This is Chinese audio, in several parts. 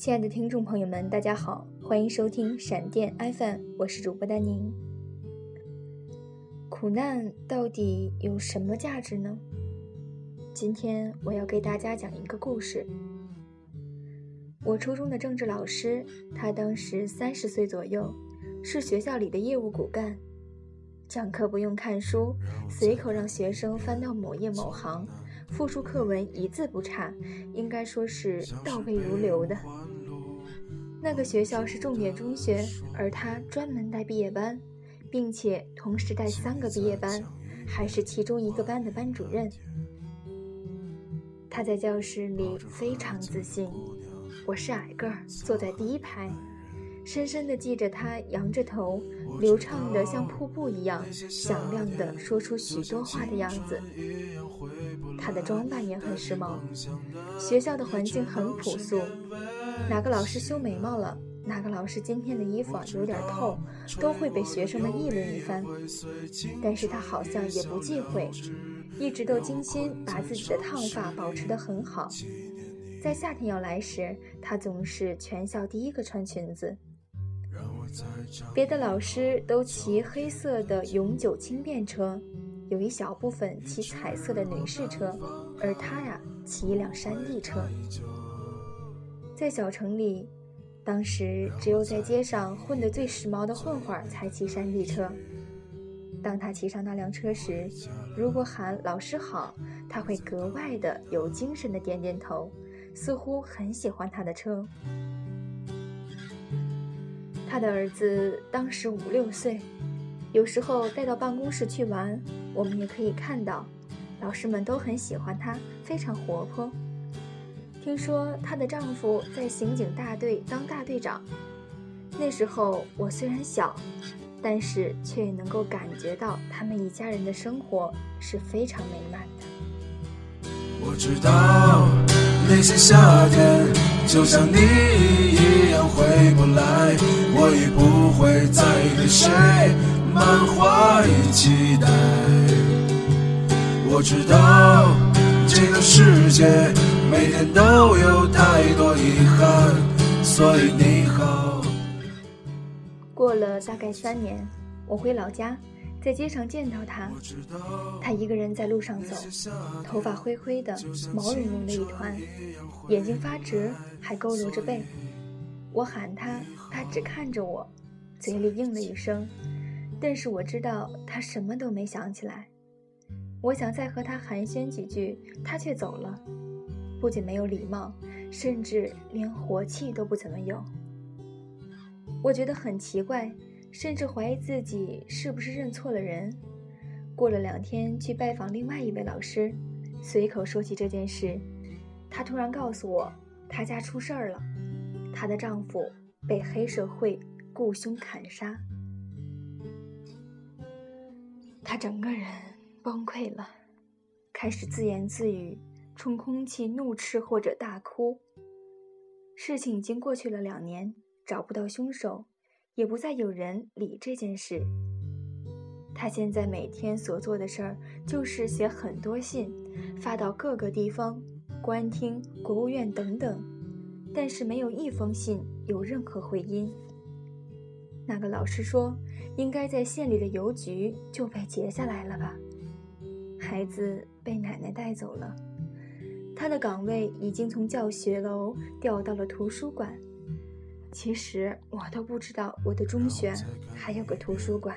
亲爱的听众朋友们，大家好，欢迎收听闪电 FM，我是主播丹宁。苦难到底有什么价值呢？今天我要给大家讲一个故事。我初中的政治老师，他当时三十岁左右，是学校里的业务骨干，讲课不用看书，随口让学生翻到某页某行，复述课文一字不差，应该说是倒背如流的。那个学校是重点中学，而他专门带毕业班，并且同时带三个毕业班，还是其中一个班的班主任。他在教室里非常自信，我是矮个儿，坐在第一排，深深地记着他仰着头，流畅的像瀑布一样响亮地说出许多话的样子。他的装扮也很时髦，学校的环境很朴素。哪个老师修眉毛了？哪个老师今天的衣服有点透，都会被学生们议论一番。但是他好像也不忌讳，一直都精心把自己的烫发保持得很好。在夏天要来时，他总是全校第一个穿裙子。别的老师都骑黑色的永久轻便车，有一小部分骑彩色的女士车，而他呀，骑一辆山地车。在小城里，当时只有在街上混得最时髦的混混才骑山地车。当他骑上那辆车时，如果喊“老师好”，他会格外的有精神的点点头，似乎很喜欢他的车。他的儿子当时五六岁，有时候带到办公室去玩，我们也可以看到，老师们都很喜欢他，非常活泼。听说她的丈夫在刑警大队当大队长。那时候我虽然小，但是却也能够感觉到他们一家人的生活是非常美满的。我知道那些夏天就像你一样回不来，我已不会再对谁满怀期待。我知道这个世界。每天都有太多遗憾，所以你好。过了大概三年，我回老家，在街上见到他，他一个人在路上走，头发灰灰的，毛茸茸的一团，眼睛发直，还佝偻着背。我喊他，他只看着我，嘴里应了一声，但是我知道他什么都没想起来。我想再和他寒暄几句，他却走了。不仅没有礼貌，甚至连活气都不怎么有。我觉得很奇怪，甚至怀疑自己是不是认错了人。过了两天去拜访另外一位老师，随口说起这件事，她突然告诉我，她家出事儿了，她的丈夫被黑社会雇凶砍杀，她整个人崩溃了，开始自言自语。冲空气怒斥或者大哭。事情已经过去了两年，找不到凶手，也不再有人理这件事。他现在每天所做的事儿就是写很多信，发到各个地方、官厅、国务院等等，但是没有一封信有任何回音。那个老师说，应该在县里的邮局就被截下来了吧？孩子被奶奶带走了。他的岗位已经从教学楼调到了图书馆。其实我都不知道我的中学还有个图书馆。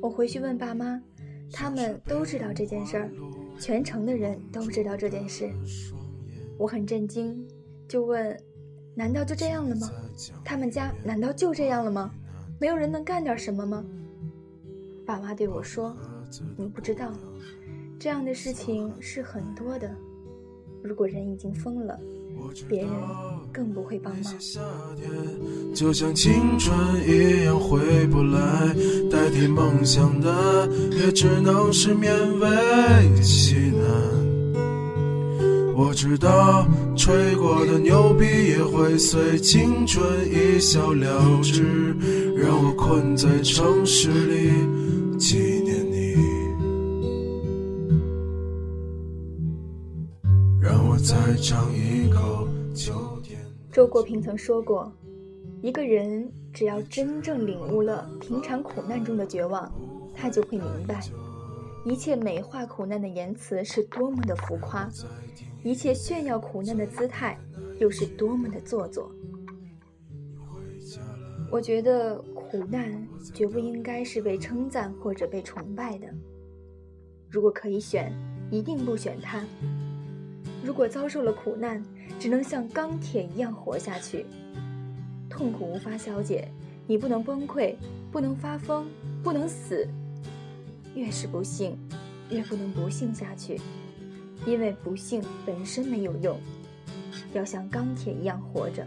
我回去问爸妈，他们都知道这件事儿，全城的人都知道这件事。我很震惊，就问：难道就这样了吗？他们家难道就这样了吗？没有人能干点什么吗？爸妈对我说：你不知道。这样的事情是很多的。如果人已经疯了，别人更不会帮忙。就像青春一样回不来，代替梦想的也只能是勉为其难。我知道吹过的牛逼也会随青春一笑了之，让我困在城市里再尝一口周国平曾说过：“一个人只要真正领悟了平常苦难中的绝望，他就会明白，一切美化苦难的言辞是多么的浮夸，一切炫耀苦难的姿态又是多么的做作。”我觉得苦难绝不应该是被称赞或者被崇拜的。如果可以选，一定不选它。如果遭受了苦难，只能像钢铁一样活下去，痛苦无法消解，你不能崩溃，不能发疯，不能死。越是不幸，越不能不幸下去，因为不幸本身没有用，要像钢铁一样活着，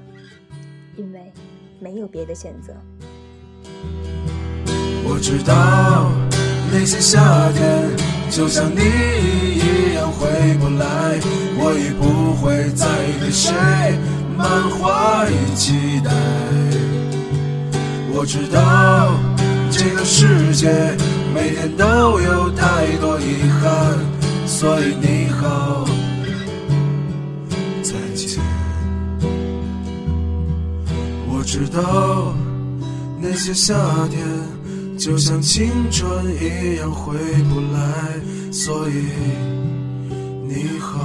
因为没有别的选择。我知道那些夏天就像你。我已不会再对谁满怀期待。我知道这个世界每天都有太多遗憾，所以你好，再见。我知道那些夏天就像青春一样回不来，所以你好。